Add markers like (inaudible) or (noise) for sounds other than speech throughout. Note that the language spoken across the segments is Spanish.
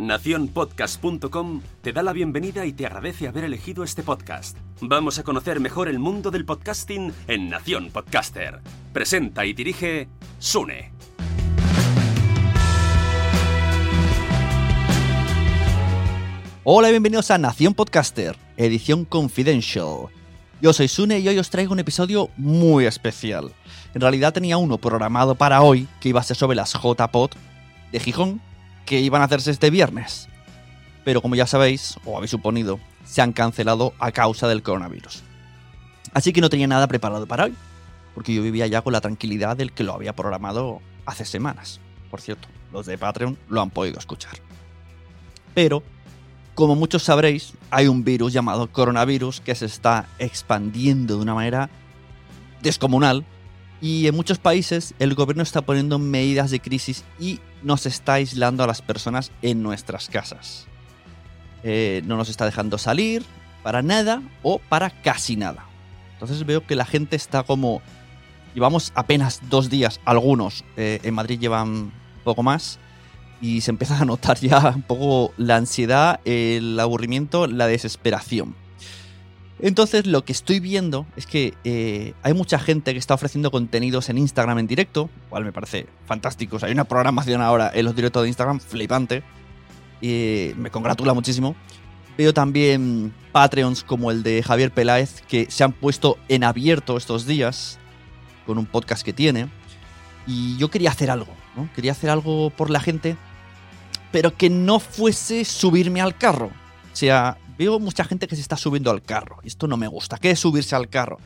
Naciónpodcast.com te da la bienvenida y te agradece haber elegido este podcast. Vamos a conocer mejor el mundo del podcasting en Nación Podcaster. Presenta y dirige Sune. Hola y bienvenidos a Nación Podcaster, edición confidential. Yo soy Sune y hoy os traigo un episodio muy especial. En realidad tenía uno programado para hoy que iba a ser sobre las JPod de Gijón que iban a hacerse este viernes. Pero como ya sabéis, o habéis suponido, se han cancelado a causa del coronavirus. Así que no tenía nada preparado para hoy, porque yo vivía ya con la tranquilidad del que lo había programado hace semanas. Por cierto, los de Patreon lo han podido escuchar. Pero como muchos sabréis, hay un virus llamado coronavirus que se está expandiendo de una manera descomunal y en muchos países el gobierno está poniendo medidas de crisis y nos está aislando a las personas en nuestras casas. Eh, no nos está dejando salir para nada o para casi nada. Entonces veo que la gente está como... Llevamos apenas dos días, algunos, eh, en Madrid llevan poco más, y se empieza a notar ya un poco la ansiedad, el aburrimiento, la desesperación. Entonces lo que estoy viendo es que eh, hay mucha gente que está ofreciendo contenidos en Instagram en directo, cual me parece fantástico. hay una programación ahora en los directos de Instagram flipante. Y me congratula muchísimo. Veo también Patreons como el de Javier Peláez que se han puesto en abierto estos días con un podcast que tiene. Y yo quería hacer algo, ¿no? Quería hacer algo por la gente pero que no fuese subirme al carro. O sea, veo mucha gente que se está subiendo al carro. Esto no me gusta. ¿Qué es subirse al carro?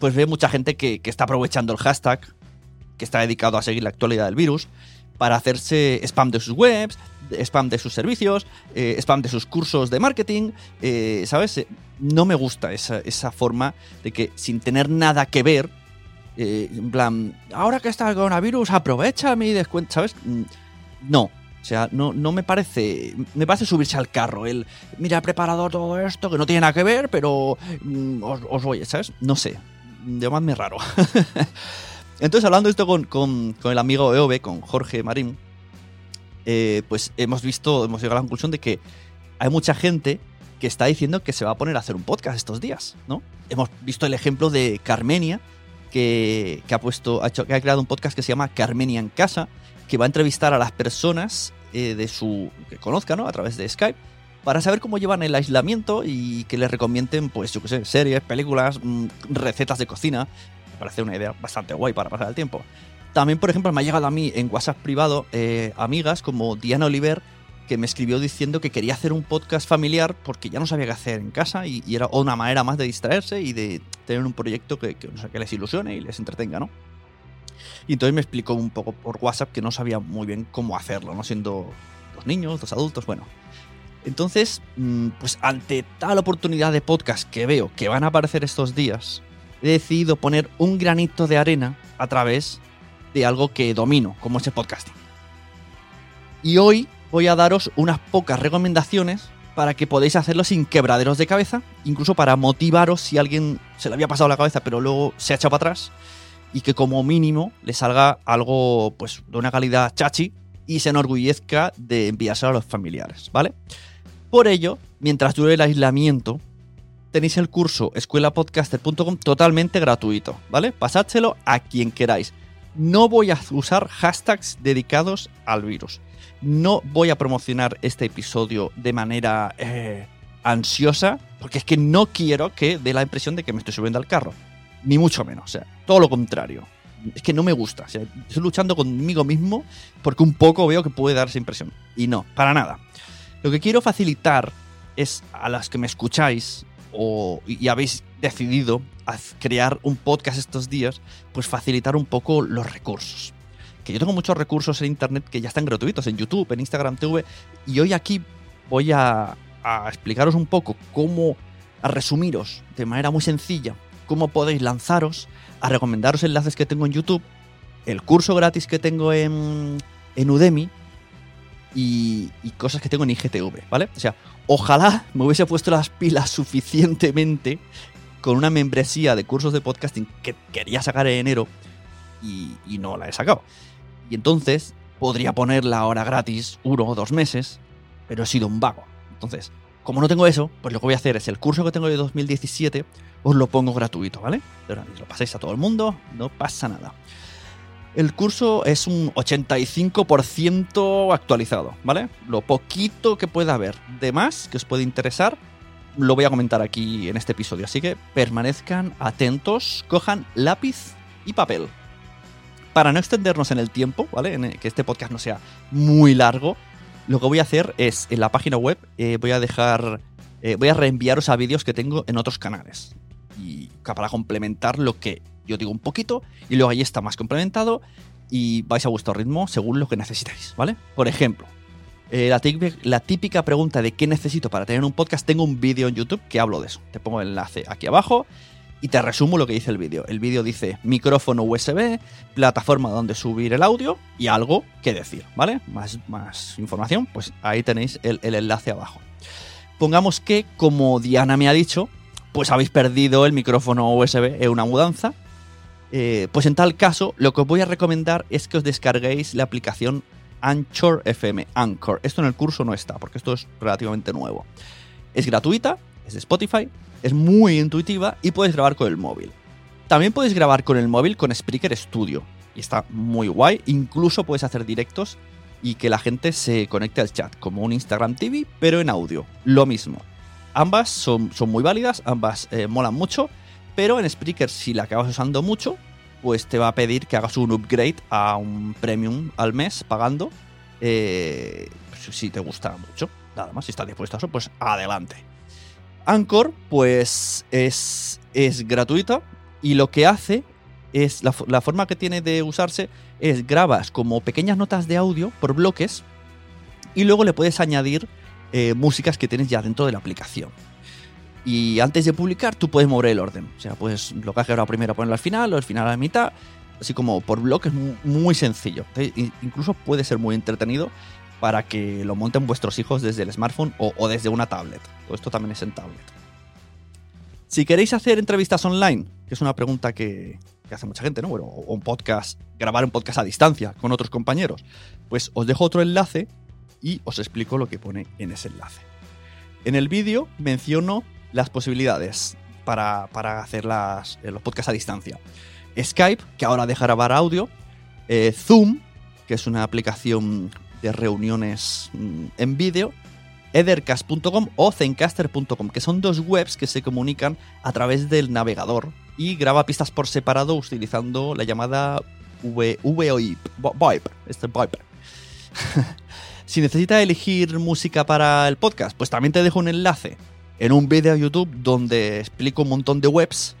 Pues veo mucha gente que, está aprovechando el hashtag, que está dedicado a seguir la actualidad del virus, para hacerse spam de sus webs, spam de sus servicios, eh, spam de sus cursos de marketing. Eh, ¿Sabes? Eh, no me gusta esa, forma de que sin tener nada que ver, en plan, ahora que está el coronavirus, aprovecha mi descuento, ¿sabes? Mm, no, o sea, no, no me parece. Me parece subirse al carro. El, mira, he preparado todo esto que no tiene nada que ver, pero mm, os, voy, ¿sabes? No sé. Llamadme raro. (laughs) Entonces, hablando esto con, el amigo EOB, con Jorge Marín, eh, pues hemos visto, hemos llegado a la conclusión de que hay mucha gente que está diciendo que se va a poner a hacer un podcast estos días, ¿no? Hemos visto el ejemplo de Carmenia, que, ha puesto, ha, que ha creado un podcast que se llama Carmenia en Casa, que va a entrevistar a las personas eh, de su que conozca, ¿no? A través de Skype para saber cómo llevan el aislamiento y que les recomienden, pues, yo sé, series, películas, mm, recetas de cocina. Me parece una idea bastante guay para pasar el tiempo. También, por ejemplo, me ha llegado a mí en WhatsApp privado eh, amigas como Diana Oliver, que me escribió diciendo que quería hacer un podcast familiar porque ya no sabía qué hacer en casa y, era una manera más de distraerse y de tener un proyecto que, que, que les ilusione y les entretenga, ¿no? Y entonces me explicó un poco por WhatsApp que no sabía muy bien cómo hacerlo, ¿no? Siendo dos niños, dos adultos, bueno. Entonces, mm, pues ante tal oportunidad de podcast que veo que van a aparecer estos días, he decidido poner un granito de arena a través de algo que domino, como es el podcasting. Y hoy voy a daros unas pocas recomendaciones para que podáis hacerlo sin quebraderos de cabeza, incluso para motivaros si alguien se le había pasado la cabeza pero luego se ha echado para atrás y que como mínimo le salga algo pues de una calidad chachi y se enorgullezca de enviárselo a los familiares, ¿vale? Por ello, mientras dure el aislamiento, tenéis el curso escuelapodcaster.com totalmente gratuito, ¿vale? Pasádselo a quien queráis. No voy a usar hashtags dedicados al virus. No voy a promocionar este episodio de manera eh, ansiosa, porque es que no quiero que dé la impresión de que me estoy subiendo al carro ni mucho menos. O sea, todo lo contrario. Es que no me gusta. O sea, estoy luchando conmigo mismo porque un poco veo que puede dar esa impresión. Y no, para nada. Lo que quiero facilitar es a las que me escucháis o, y habéis decidido crear un podcast estos días, pues facilitar un poco los recursos. Yo tengo muchos recursos en Internet que ya están gratuitos, en YouTube, en Instagram TV, y hoy aquí voy a, explicaros un poco cómo, a resumiros de manera muy sencilla, cómo podéis lanzaros, a recomendaros enlaces que tengo en YouTube, el curso gratis que tengo en, en Udemy y, cosas que tengo en IGTV, ¿vale? O sea, ojalá me hubiese puesto las pilas suficientemente con una membresía de cursos de podcasting que quería sacar en enero y no la he sacado. Y entonces podría ponerla ahora gratis uno o dos meses, pero he sido un vago. Entonces, como no tengo eso, pues lo que voy a hacer es el curso que tengo de 2017, os lo pongo gratuito, ¿vale? Lo pasáis a todo el mundo, no pasa nada. El curso es un 85% actualizado, ¿vale? Lo poquito que pueda haber de más que os puede interesar, lo voy a comentar aquí en este episodio. Así que permanezcan atentos, cojan lápiz y papel. Para no extendernos en el tiempo, ¿vale? En que este podcast no sea muy largo, lo que voy a hacer es en la página web eh, voy a dejar. eh, voy a reenviaros a vídeos que tengo en otros canales. Y para complementar lo que yo digo un poquito, y luego ahí está más complementado, y vais a vuestro ritmo según lo que necesitéis, ¿vale? Por ejemplo, eh, la, típica, la típica pregunta de qué necesito para tener un podcast, tengo un vídeo en YouTube que hablo de eso. Te pongo el enlace aquí abajo y te resumo lo que dice el vídeo. El vídeo dice micrófono USB, plataforma donde subir el audio y algo que decir, ¿vale? Más, más información, pues ahí tenéis el, el enlace abajo. Pongamos que, como Diana me ha dicho, pues habéis perdido el micrófono USB en una mudanza. Eh, pues en tal caso, lo que os voy a recomendar es que os descarguéis la aplicación Anchor FM. Anchor. Esto en el curso no está, porque esto es relativamente nuevo. Es gratuita, es de Spotify, es muy intuitiva y puedes grabar con el móvil. También puedes grabar con el móvil con Spreaker Studio. Y está muy guay. Incluso puedes hacer directos y que la gente se conecte al chat, como un Instagram TV, pero en audio. Lo mismo. Ambas son, muy válidas, ambas eh, molan mucho, pero en Spreaker, si la acabas usando mucho, pues te va a pedir que hagas un upgrade a un premium al mes pagando. Eh, pues, si te gusta mucho, nada más, si estás dispuesto a eso, pues adelante. Anchor, pues es, es gratuita y lo que hace es, la, forma que tiene de usarse es grabas como pequeñas notas de audio por bloques y luego le puedes añadir eh, músicas que tienes ya dentro de la aplicación. Y antes de publicar, tú puedes mover el orden. O sea, pues lo que has grabado primero ponerlo al final, o al final a la mitad, así como por bloques, muy, muy sencillo. Entonces, incluso puede ser muy entretenido para que lo monten vuestros hijos desde el smartphone o, desde una tablet. Todo esto también es en tablet. Si queréis hacer entrevistas online, que es una pregunta que, que hace mucha gente, ¿no? Bueno, o un podcast, grabar un podcast a distancia con otros compañeros, pues os dejo otro enlace y os explico lo que pone en ese enlace. En el vídeo menciono las posibilidades para, para hacer las, eh, los podcasts a distancia. Skype, que ahora deja grabar audio. eh, Zoom, que es una aplicación de reuniones mm, en vídeo. Ethercast.com o Zencaster.com, que son dos webs que se comunican a través del navegador y graba pistas por separado utilizando la llamada VoIP. VoIP, este VoIP. (laughs) si necesitas elegir música para el podcast, pues también te dejo un enlace en un vídeo YouTube donde explico un montón de webs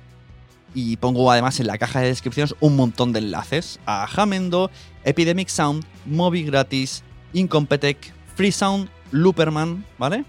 y pongo además en la caja de descripciones un montón de enlaces a Jamendo, Epidemic Sound, Mobi Gratis, Incompetech, Freesound, Looperman, ¿vale?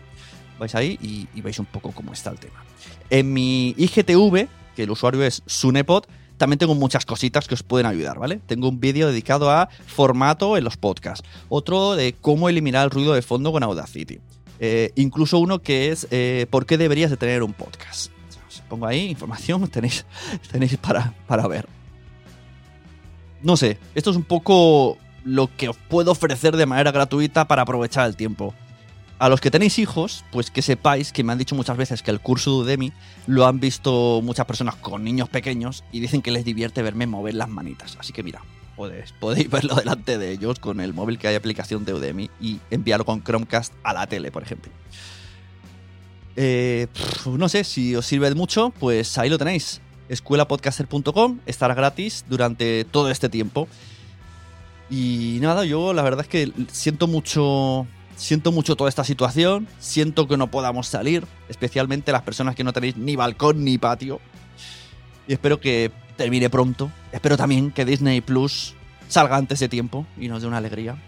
Vais ahí y, veis un poco cómo está el tema. En mi IGTV, que el usuario es Sunepod, también tengo muchas cositas que os pueden ayudar, ¿vale? Tengo un vídeo dedicado a formato en los podcasts, otro de cómo eliminar el ruido de fondo con Audacity, eh, incluso uno que es eh, por qué deberías de tener un podcast. Os pongo ahí información, (laughs) tenéis, tenéis para, para ver. No sé, esto es un poco lo que os puedo ofrecer de manera gratuita para aprovechar el tiempo. A los que tenéis hijos, pues que sepáis que me han dicho muchas veces que el curso de Udemy lo han visto muchas personas con niños pequeños y dicen que les divierte verme mover las manitas. Así que mira, podéis, podéis verlo delante de ellos con el móvil que hay aplicación de Udemy y enviarlo con Chromecast a la tele, por ejemplo. Eh, no sé, si os sirve de mucho, pues ahí lo tenéis. Escuelapodcaster.com estará gratis durante todo este tiempo. Y nada, yo la verdad es que siento mucho. Siento mucho toda esta situación. Siento que no podamos salir. Especialmente las personas que no tenéis ni balcón ni patio. Y espero que termine pronto. Espero también que Disney Plus salga antes de tiempo y nos dé una alegría.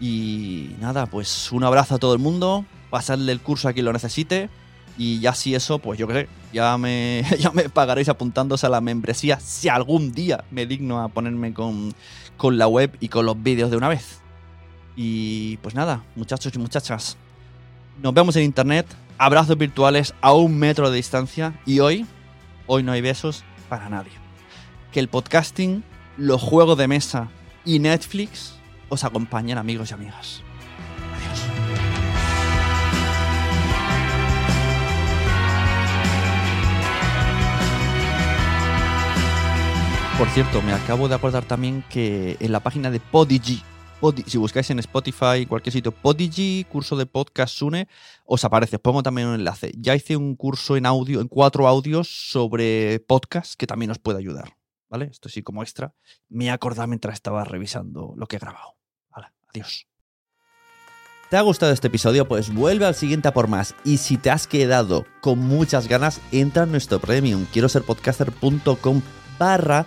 Y nada, pues un abrazo a todo el mundo, pasadle el curso a quien lo necesite. Y ya si eso, pues yo sé, ya me, (laughs) ya me pagaréis apuntándose a la membresía si algún día me digno a ponerme con, con la web y con los vídeos de una vez. Y pues nada, muchachos y muchachas, nos vemos en internet, abrazos virtuales a un metro de distancia y hoy, hoy no hay besos para nadie. Que el podcasting, los juegos de mesa y Netflix os acompañen amigos y amigas. Por cierto, me acabo de acordar también que en la página de Podigy, Podi- si buscáis en Spotify, cualquier sitio, Podigy, curso de podcast Sune, os aparece. Pongo también un enlace. Ya hice un curso en audio, en cuatro audios sobre podcast que también os puede ayudar. ¿Vale? Esto sí como extra. Me he mientras estaba revisando lo que he grabado. Adiós. ¿Te ha gustado este episodio? Pues vuelve al siguiente a por más. Y si te has quedado con muchas ganas, entra en nuestro premium. Quiero ser podcaster.com barra